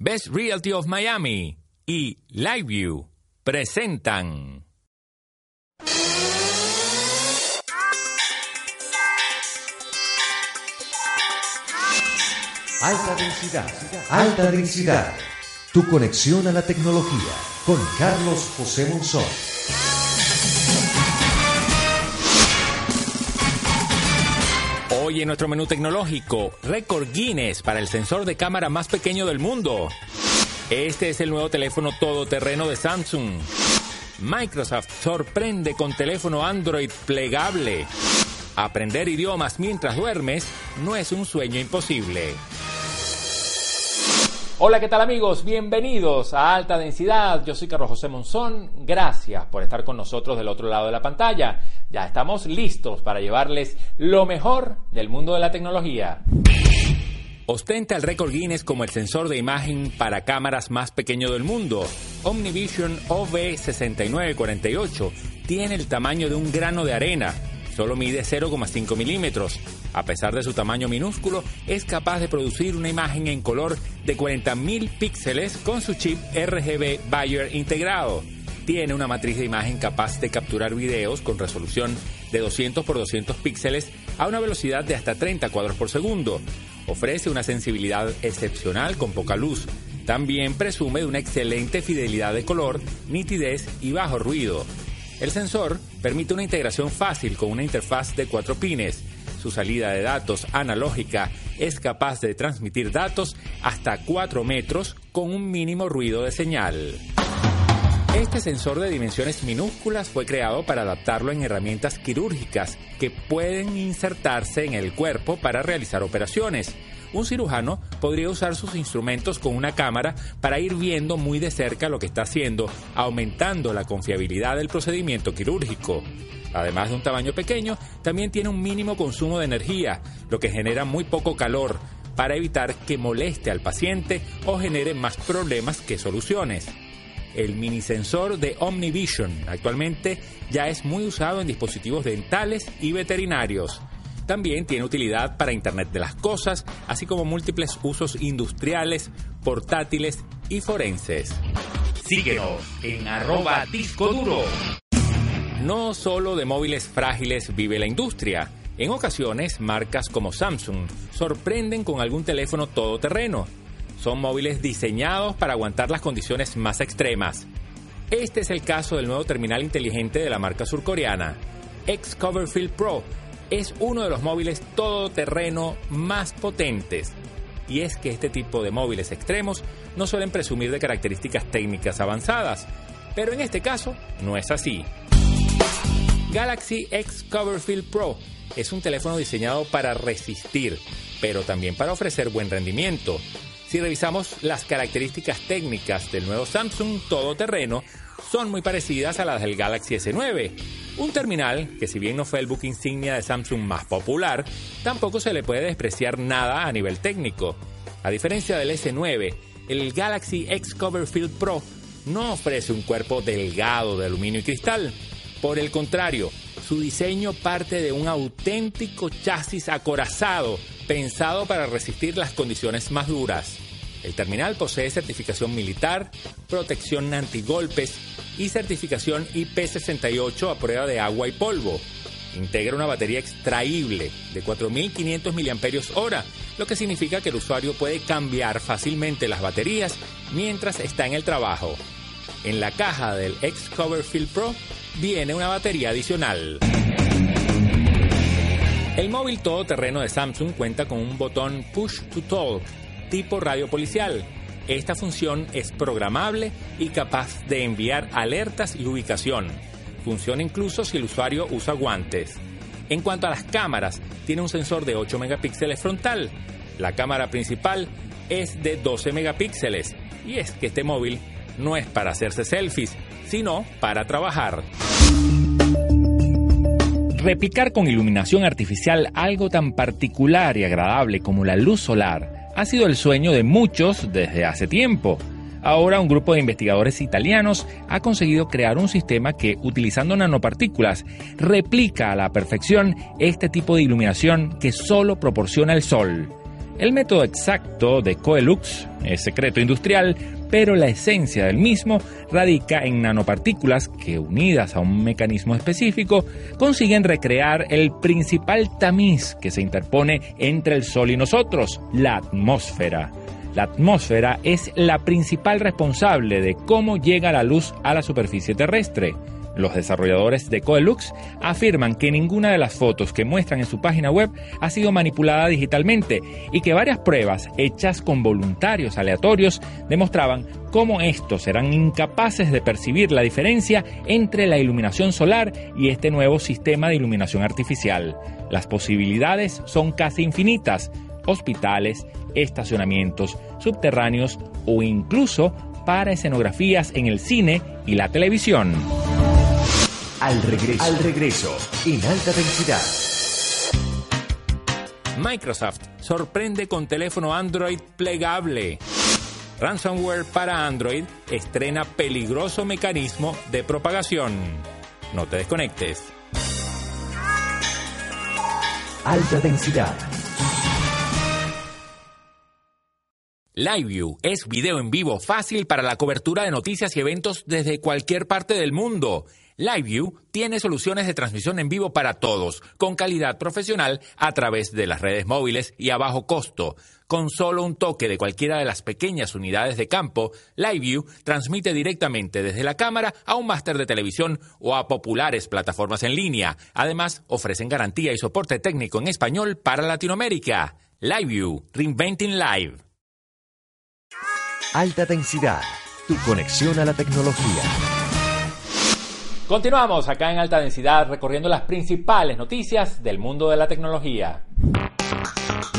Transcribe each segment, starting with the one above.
Best Realty of Miami y LiveView presentan. Alta densidad, alta densidad. Tu conexión a la tecnología con Carlos José Monzón. En nuestro menú tecnológico, récord Guinness para el sensor de cámara más pequeño del mundo. Este es el nuevo teléfono todoterreno de Samsung. Microsoft sorprende con teléfono Android plegable. Aprender idiomas mientras duermes no es un sueño imposible. Hola, ¿qué tal amigos? Bienvenidos a Alta Densidad. Yo soy Carlos José Monzón. Gracias por estar con nosotros del otro lado de la pantalla. Ya estamos listos para llevarles lo mejor del mundo de la tecnología. Ostenta el récord Guinness como el sensor de imagen para cámaras más pequeño del mundo. Omnivision OV6948 tiene el tamaño de un grano de arena. Solo mide 0,5 milímetros. A pesar de su tamaño minúsculo, es capaz de producir una imagen en color de 40.000 píxeles con su chip RGB Bayer integrado. Tiene una matriz de imagen capaz de capturar videos con resolución de 200 por 200 píxeles a una velocidad de hasta 30 cuadros por segundo. Ofrece una sensibilidad excepcional con poca luz. También presume de una excelente fidelidad de color, nitidez y bajo ruido. El sensor permite una integración fácil con una interfaz de cuatro pines. Su salida de datos analógica es capaz de transmitir datos hasta 4 metros con un mínimo ruido de señal. Este sensor de dimensiones minúsculas fue creado para adaptarlo en herramientas quirúrgicas que pueden insertarse en el cuerpo para realizar operaciones. Un cirujano podría usar sus instrumentos con una cámara para ir viendo muy de cerca lo que está haciendo, aumentando la confiabilidad del procedimiento quirúrgico. Además de un tamaño pequeño, también tiene un mínimo consumo de energía, lo que genera muy poco calor, para evitar que moleste al paciente o genere más problemas que soluciones el mini sensor de Omnivision. Actualmente ya es muy usado en dispositivos dentales y veterinarios. También tiene utilidad para Internet de las Cosas, así como múltiples usos industriales, portátiles y forenses. Síguenos en arroba disco duro. No solo de móviles frágiles vive la industria. En ocasiones, marcas como Samsung sorprenden con algún teléfono todoterreno son móviles diseñados para aguantar las condiciones más extremas. Este es el caso del nuevo terminal inteligente de la marca surcoreana. X Coverfield Pro es uno de los móviles todoterreno más potentes. Y es que este tipo de móviles extremos no suelen presumir de características técnicas avanzadas, pero en este caso no es así. Galaxy X Coverfield Pro es un teléfono diseñado para resistir, pero también para ofrecer buen rendimiento. Si revisamos las características técnicas del nuevo Samsung todoterreno, son muy parecidas a las del Galaxy S9. Un terminal que si bien no fue el book insignia de Samsung más popular, tampoco se le puede despreciar nada a nivel técnico. A diferencia del S9, el Galaxy X Coverfield Pro no ofrece un cuerpo delgado de aluminio y cristal. Por el contrario, su diseño parte de un auténtico chasis acorazado pensado para resistir las condiciones más duras. El terminal posee certificación militar, protección antigolpes y certificación IP68 a prueba de agua y polvo. Integra una batería extraíble de 4.500 mAh, lo que significa que el usuario puede cambiar fácilmente las baterías mientras está en el trabajo. En la caja del X Coverfield Pro viene una batería adicional. El móvil todoterreno de Samsung cuenta con un botón Push to Talk tipo radio policial. Esta función es programable y capaz de enviar alertas y ubicación. Funciona incluso si el usuario usa guantes. En cuanto a las cámaras, tiene un sensor de 8 megapíxeles frontal. La cámara principal es de 12 megapíxeles. Y es que este móvil no es para hacerse selfies, sino para trabajar. Replicar con iluminación artificial algo tan particular y agradable como la luz solar ha sido el sueño de muchos desde hace tiempo. Ahora un grupo de investigadores italianos ha conseguido crear un sistema que, utilizando nanopartículas, replica a la perfección este tipo de iluminación que solo proporciona el sol. El método exacto de Coelux es secreto industrial, pero la esencia del mismo radica en nanopartículas que, unidas a un mecanismo específico, consiguen recrear el principal tamiz que se interpone entre el Sol y nosotros, la atmósfera. La atmósfera es la principal responsable de cómo llega la luz a la superficie terrestre. Los desarrolladores de Coelux afirman que ninguna de las fotos que muestran en su página web ha sido manipulada digitalmente y que varias pruebas hechas con voluntarios aleatorios demostraban cómo estos eran incapaces de percibir la diferencia entre la iluminación solar y este nuevo sistema de iluminación artificial. Las posibilidades son casi infinitas. Hospitales, estacionamientos, subterráneos o incluso para escenografías en el cine y la televisión. Al regreso, al regreso, en alta densidad. Microsoft sorprende con teléfono Android plegable. Ransomware para Android estrena peligroso mecanismo de propagación. No te desconectes. Alta densidad. LiveView es video en vivo fácil para la cobertura de noticias y eventos desde cualquier parte del mundo. LiveView tiene soluciones de transmisión en vivo para todos, con calidad profesional a través de las redes móviles y a bajo costo. Con solo un toque de cualquiera de las pequeñas unidades de campo, LiveView transmite directamente desde la cámara a un máster de televisión o a populares plataformas en línea. Además, ofrecen garantía y soporte técnico en español para Latinoamérica. LiveView, Reinventing Live. Alta densidad, tu conexión a la tecnología. Continuamos acá en alta densidad recorriendo las principales noticias del mundo de la tecnología.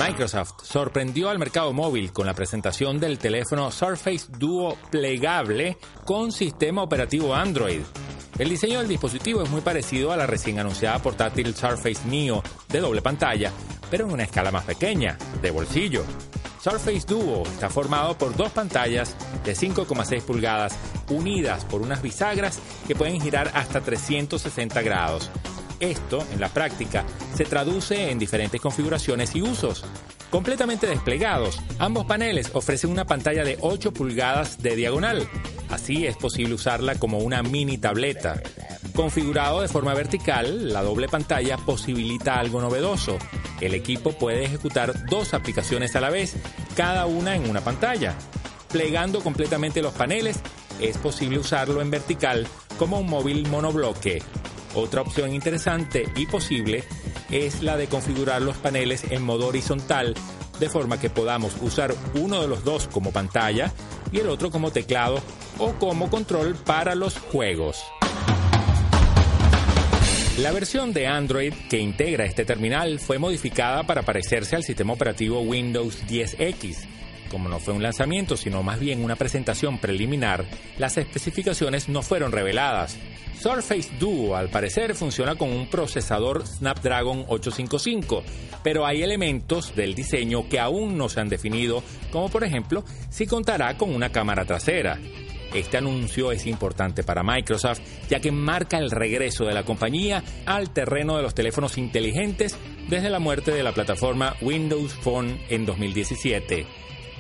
Microsoft sorprendió al mercado móvil con la presentación del teléfono Surface Duo plegable con sistema operativo Android. El diseño del dispositivo es muy parecido a la recién anunciada portátil Surface Neo de doble pantalla, pero en una escala más pequeña, de bolsillo. Surface Duo está formado por dos pantallas de 5,6 pulgadas unidas por unas bisagras que pueden girar hasta 360 grados. Esto, en la práctica, se traduce en diferentes configuraciones y usos. Completamente desplegados, ambos paneles ofrecen una pantalla de 8 pulgadas de diagonal. Así es posible usarla como una mini tableta. Configurado de forma vertical, la doble pantalla posibilita algo novedoso. El equipo puede ejecutar dos aplicaciones a la vez, cada una en una pantalla. Plegando completamente los paneles, es posible usarlo en vertical como un móvil monobloque. Otra opción interesante y posible es la de configurar los paneles en modo horizontal, de forma que podamos usar uno de los dos como pantalla y el otro como teclado o como control para los juegos. La versión de Android que integra este terminal fue modificada para parecerse al sistema operativo Windows 10X. Como no fue un lanzamiento, sino más bien una presentación preliminar, las especificaciones no fueron reveladas. Surface Duo al parecer funciona con un procesador Snapdragon 855, pero hay elementos del diseño que aún no se han definido, como por ejemplo si contará con una cámara trasera. Este anuncio es importante para Microsoft ya que marca el regreso de la compañía al terreno de los teléfonos inteligentes desde la muerte de la plataforma Windows Phone en 2017.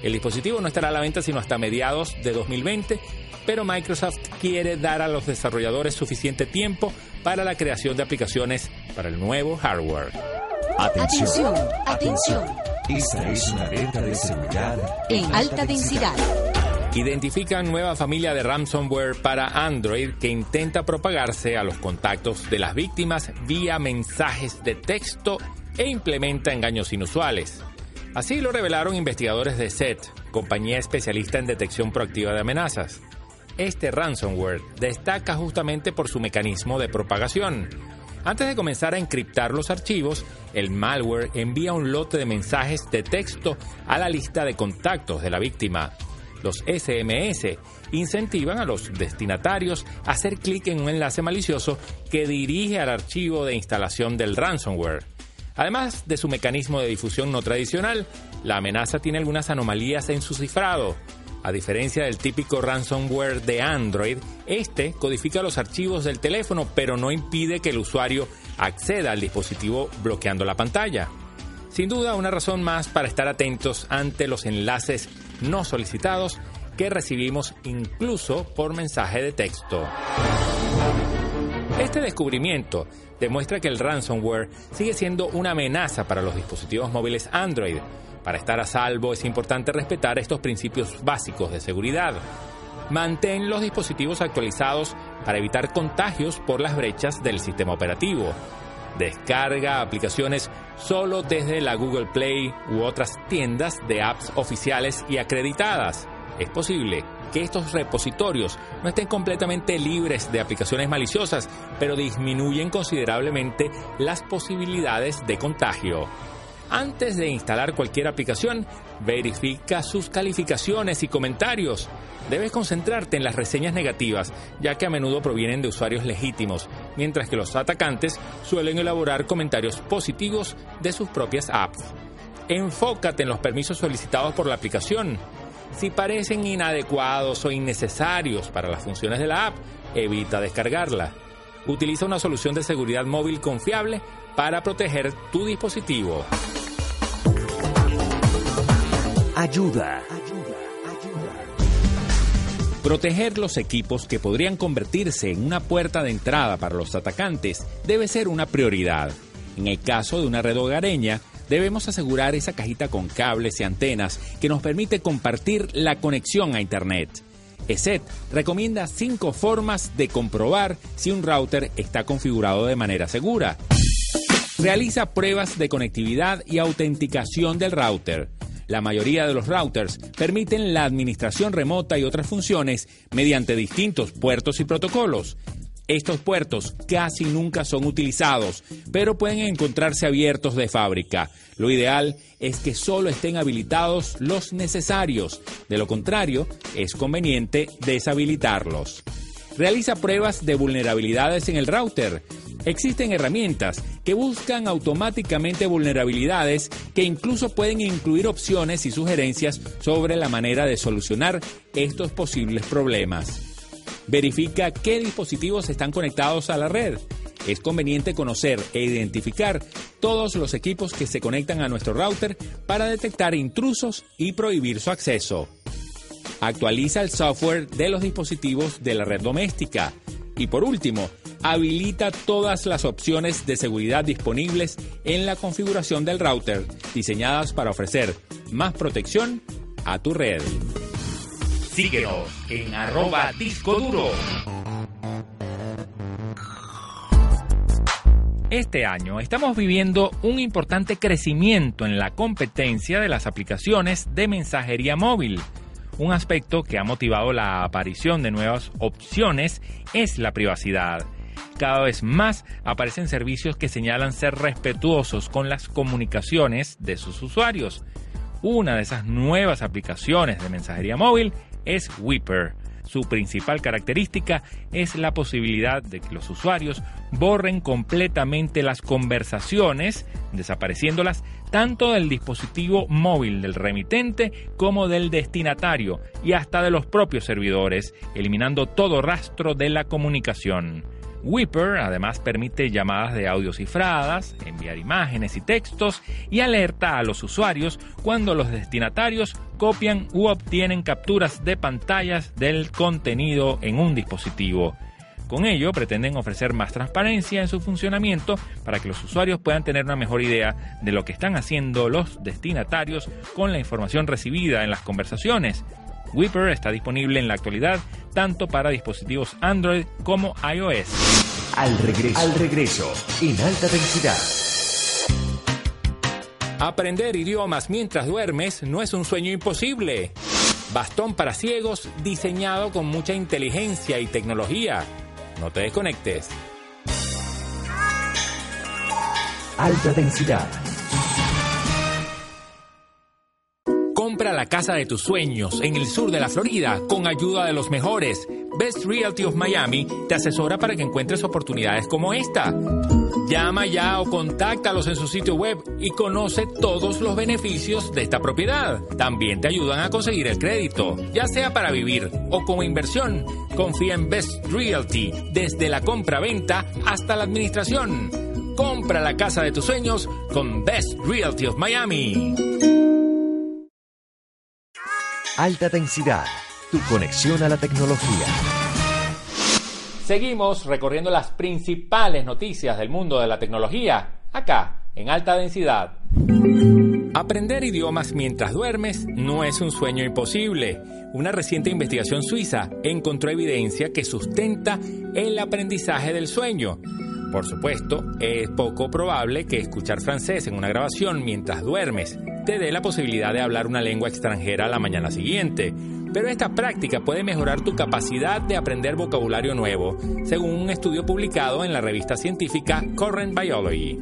El dispositivo no estará a la venta sino hasta mediados de 2020, pero Microsoft quiere dar a los desarrolladores suficiente tiempo para la creación de aplicaciones para el nuevo hardware. Atención, Atención, atención. Esta es una alerta de seguridad En alta densidad. Identifican nueva familia de ransomware para Android que intenta propagarse a los contactos de las víctimas vía mensajes de texto e implementa engaños inusuales. Así lo revelaron investigadores de SET, compañía especialista en detección proactiva de amenazas. Este ransomware destaca justamente por su mecanismo de propagación. Antes de comenzar a encriptar los archivos, el malware envía un lote de mensajes de texto a la lista de contactos de la víctima. Los SMS incentivan a los destinatarios a hacer clic en un enlace malicioso que dirige al archivo de instalación del ransomware. Además de su mecanismo de difusión no tradicional, la amenaza tiene algunas anomalías en su cifrado. A diferencia del típico ransomware de Android, este codifica los archivos del teléfono pero no impide que el usuario acceda al dispositivo bloqueando la pantalla. Sin duda, una razón más para estar atentos ante los enlaces no solicitados que recibimos incluso por mensaje de texto. Este descubrimiento demuestra que el ransomware sigue siendo una amenaza para los dispositivos móviles Android. Para estar a salvo es importante respetar estos principios básicos de seguridad. Mantén los dispositivos actualizados para evitar contagios por las brechas del sistema operativo. Descarga aplicaciones solo desde la Google Play u otras tiendas de apps oficiales y acreditadas. Es posible que estos repositorios no estén completamente libres de aplicaciones maliciosas, pero disminuyen considerablemente las posibilidades de contagio. Antes de instalar cualquier aplicación, verifica sus calificaciones y comentarios. Debes concentrarte en las reseñas negativas, ya que a menudo provienen de usuarios legítimos, mientras que los atacantes suelen elaborar comentarios positivos de sus propias apps. Enfócate en los permisos solicitados por la aplicación. Si parecen inadecuados o innecesarios para las funciones de la app, evita descargarla. Utiliza una solución de seguridad móvil confiable para proteger tu dispositivo. Ayuda. Proteger los equipos que podrían convertirse en una puerta de entrada para los atacantes debe ser una prioridad. En el caso de una red hogareña, debemos asegurar esa cajita con cables y antenas que nos permite compartir la conexión a Internet. ESET recomienda cinco formas de comprobar si un router está configurado de manera segura. Realiza pruebas de conectividad y autenticación del router. La mayoría de los routers permiten la administración remota y otras funciones mediante distintos puertos y protocolos. Estos puertos casi nunca son utilizados, pero pueden encontrarse abiertos de fábrica. Lo ideal es que solo estén habilitados los necesarios. De lo contrario, es conveniente deshabilitarlos. Realiza pruebas de vulnerabilidades en el router. Existen herramientas que buscan automáticamente vulnerabilidades que incluso pueden incluir opciones y sugerencias sobre la manera de solucionar estos posibles problemas. Verifica qué dispositivos están conectados a la red. Es conveniente conocer e identificar todos los equipos que se conectan a nuestro router para detectar intrusos y prohibir su acceso. Actualiza el software de los dispositivos de la red doméstica. Y por último, habilita todas las opciones de seguridad disponibles en la configuración del router, diseñadas para ofrecer más protección a tu red. Síguenos en arroba disco duro. Este año estamos viviendo un importante crecimiento en la competencia de las aplicaciones de mensajería móvil. Un aspecto que ha motivado la aparición de nuevas opciones es la privacidad. Cada vez más aparecen servicios que señalan ser respetuosos con las comunicaciones de sus usuarios. Una de esas nuevas aplicaciones de mensajería móvil es Whipper. Su principal característica es la posibilidad de que los usuarios borren completamente las conversaciones, desapareciéndolas tanto del dispositivo móvil del remitente como del destinatario y hasta de los propios servidores, eliminando todo rastro de la comunicación. Whipper además permite llamadas de audio cifradas, enviar imágenes y textos y alerta a los usuarios cuando los destinatarios copian u obtienen capturas de pantallas del contenido en un dispositivo. Con ello pretenden ofrecer más transparencia en su funcionamiento para que los usuarios puedan tener una mejor idea de lo que están haciendo los destinatarios con la información recibida en las conversaciones Whipper está disponible en la actualidad tanto para dispositivos Android como iOS. Al regreso, al regreso, en alta densidad. Aprender idiomas mientras duermes no es un sueño imposible. Bastón para ciegos diseñado con mucha inteligencia y tecnología. No te desconectes. Alta densidad. Compra la casa de tus sueños en el sur de la Florida con ayuda de los mejores. Best Realty of Miami te asesora para que encuentres oportunidades como esta. Llama ya o contáctalos en su sitio web y conoce todos los beneficios de esta propiedad. También te ayudan a conseguir el crédito, ya sea para vivir o como inversión. Confía en Best Realty desde la compra-venta hasta la administración. Compra la casa de tus sueños con Best Realty of Miami. Alta densidad, tu conexión a la tecnología. Seguimos recorriendo las principales noticias del mundo de la tecnología, acá, en alta densidad. Aprender idiomas mientras duermes no es un sueño imposible. Una reciente investigación suiza encontró evidencia que sustenta el aprendizaje del sueño. Por supuesto, es poco probable que escuchar francés en una grabación mientras duermes te dé la posibilidad de hablar una lengua extranjera la mañana siguiente, pero esta práctica puede mejorar tu capacidad de aprender vocabulario nuevo, según un estudio publicado en la revista científica Current Biology.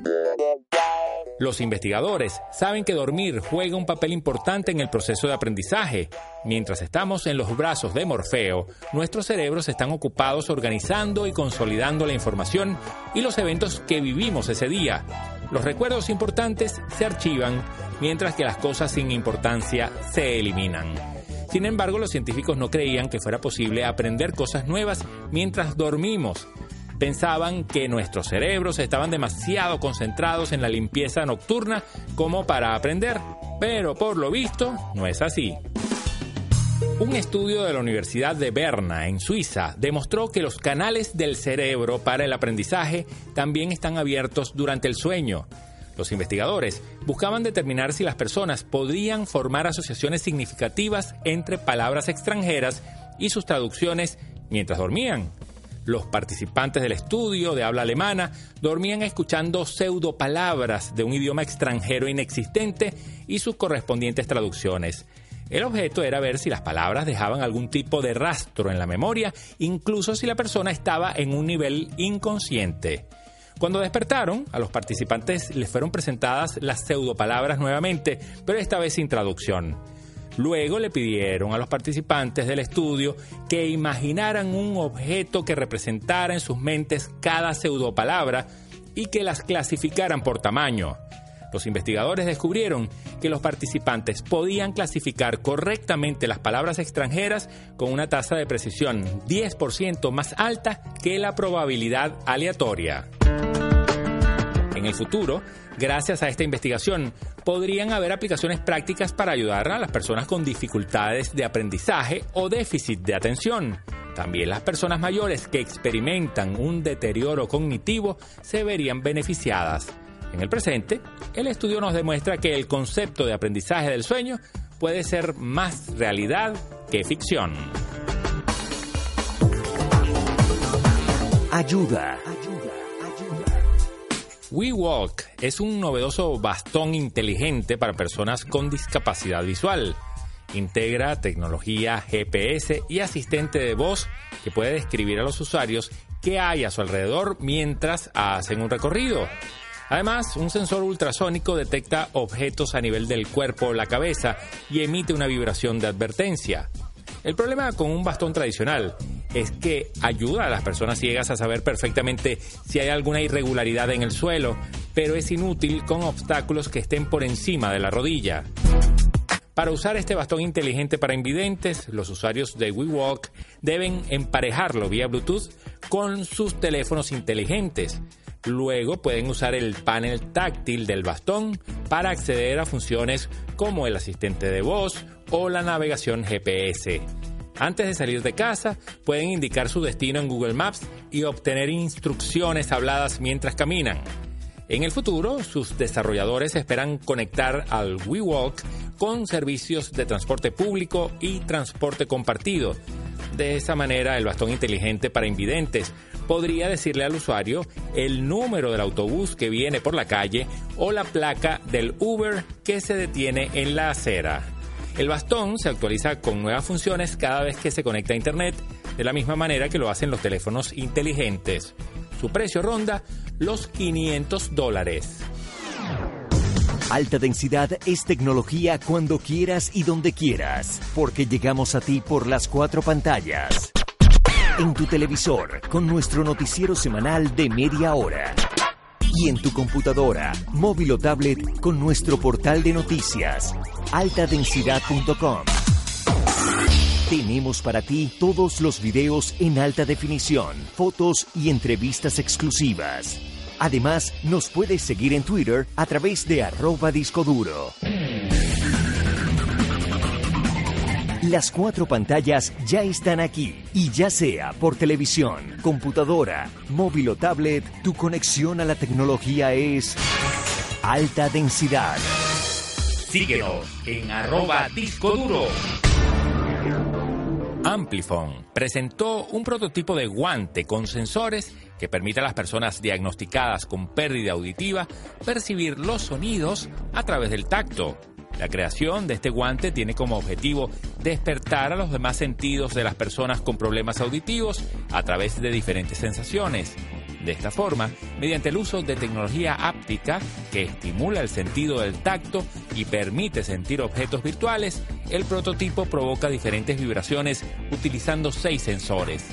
Los investigadores saben que dormir juega un papel importante en el proceso de aprendizaje. Mientras estamos en los brazos de Morfeo, nuestros cerebros están ocupados organizando y consolidando la información y los eventos que vivimos ese día. Los recuerdos importantes se archivan, mientras que las cosas sin importancia se eliminan. Sin embargo, los científicos no creían que fuera posible aprender cosas nuevas mientras dormimos pensaban que nuestros cerebros estaban demasiado concentrados en la limpieza nocturna como para aprender, pero por lo visto no es así. Un estudio de la Universidad de Berna, en Suiza, demostró que los canales del cerebro para el aprendizaje también están abiertos durante el sueño. Los investigadores buscaban determinar si las personas podían formar asociaciones significativas entre palabras extranjeras y sus traducciones mientras dormían. Los participantes del estudio de habla alemana dormían escuchando pseudopalabras de un idioma extranjero inexistente y sus correspondientes traducciones. El objeto era ver si las palabras dejaban algún tipo de rastro en la memoria, incluso si la persona estaba en un nivel inconsciente. Cuando despertaron, a los participantes les fueron presentadas las pseudopalabras nuevamente, pero esta vez sin traducción. Luego le pidieron a los participantes del estudio que imaginaran un objeto que representara en sus mentes cada pseudopalabra y que las clasificaran por tamaño. Los investigadores descubrieron que los participantes podían clasificar correctamente las palabras extranjeras con una tasa de precisión 10% más alta que la probabilidad aleatoria. En el futuro, gracias a esta investigación, podrían haber aplicaciones prácticas para ayudar a las personas con dificultades de aprendizaje o déficit de atención. También las personas mayores que experimentan un deterioro cognitivo se verían beneficiadas. En el presente, el estudio nos demuestra que el concepto de aprendizaje del sueño puede ser más realidad que ficción. Ayuda. WeWalk es un novedoso bastón inteligente para personas con discapacidad visual. Integra tecnología GPS y asistente de voz que puede describir a los usuarios qué hay a su alrededor mientras hacen un recorrido. Además, un sensor ultrasónico detecta objetos a nivel del cuerpo o la cabeza y emite una vibración de advertencia. El problema con un bastón tradicional es que ayuda a las personas ciegas a saber perfectamente si hay alguna irregularidad en el suelo, pero es inútil con obstáculos que estén por encima de la rodilla. Para usar este bastón inteligente para invidentes, los usuarios de WeWalk deben emparejarlo vía Bluetooth con sus teléfonos inteligentes. Luego pueden usar el panel táctil del bastón para acceder a funciones como el asistente de voz o la navegación GPS. Antes de salir de casa, pueden indicar su destino en Google Maps y obtener instrucciones habladas mientras caminan. En el futuro, sus desarrolladores esperan conectar al WeWalk con servicios de transporte público y transporte compartido. De esa manera, el bastón inteligente para invidentes podría decirle al usuario el número del autobús que viene por la calle o la placa del Uber que se detiene en la acera. El bastón se actualiza con nuevas funciones cada vez que se conecta a Internet, de la misma manera que lo hacen los teléfonos inteligentes. Su precio ronda los 500 dólares. Alta densidad es tecnología cuando quieras y donde quieras, porque llegamos a ti por las cuatro pantallas. En tu televisor, con nuestro noticiero semanal de media hora y en tu computadora, móvil o tablet con nuestro portal de noticias, altadensidad.com. Tenemos para ti todos los videos en alta definición, fotos y entrevistas exclusivas. Además, nos puedes seguir en Twitter a través de arroba disco Las cuatro pantallas ya están aquí y ya sea por televisión, computadora, móvil o tablet, tu conexión a la tecnología es alta densidad. Síguenos en arroba disco duro. Amplifon presentó un prototipo de guante con sensores que permite a las personas diagnosticadas con pérdida auditiva percibir los sonidos a través del tacto. La creación de este guante tiene como objetivo despertar a los demás sentidos de las personas con problemas auditivos a través de diferentes sensaciones. De esta forma, mediante el uso de tecnología áptica que estimula el sentido del tacto y permite sentir objetos virtuales, el prototipo provoca diferentes vibraciones utilizando seis sensores.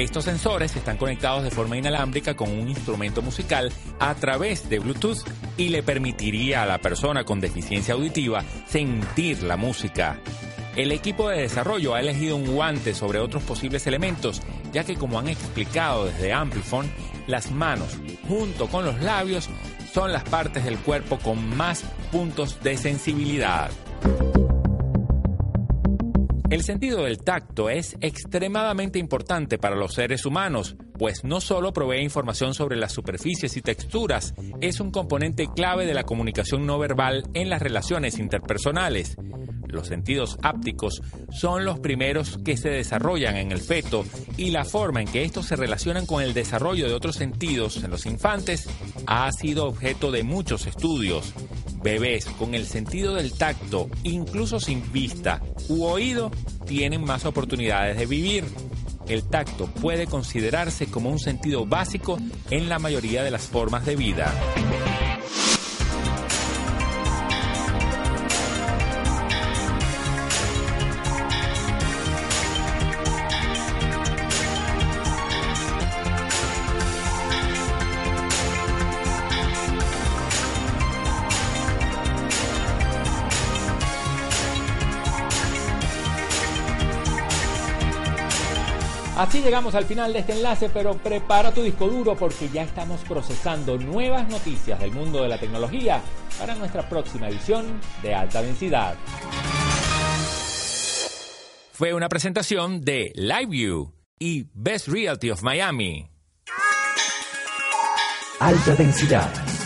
Estos sensores están conectados de forma inalámbrica con un instrumento musical a través de Bluetooth y le permitiría a la persona con deficiencia auditiva sentir la música. El equipo de desarrollo ha elegido un guante sobre otros posibles elementos, ya que como han explicado desde Amplifon, las manos junto con los labios son las partes del cuerpo con más puntos de sensibilidad. El sentido del tacto es extremadamente importante para los seres humanos, pues no solo provee información sobre las superficies y texturas, es un componente clave de la comunicación no verbal en las relaciones interpersonales. Los sentidos ápticos son los primeros que se desarrollan en el feto y la forma en que estos se relacionan con el desarrollo de otros sentidos en los infantes ha sido objeto de muchos estudios. Bebés con el sentido del tacto, incluso sin vista u oído, tienen más oportunidades de vivir. El tacto puede considerarse como un sentido básico en la mayoría de las formas de vida. Así llegamos al final de este enlace, pero prepara tu disco duro porque ya estamos procesando nuevas noticias del mundo de la tecnología para nuestra próxima edición de alta densidad. Fue una presentación de LiveView y Best Realty of Miami. Alta densidad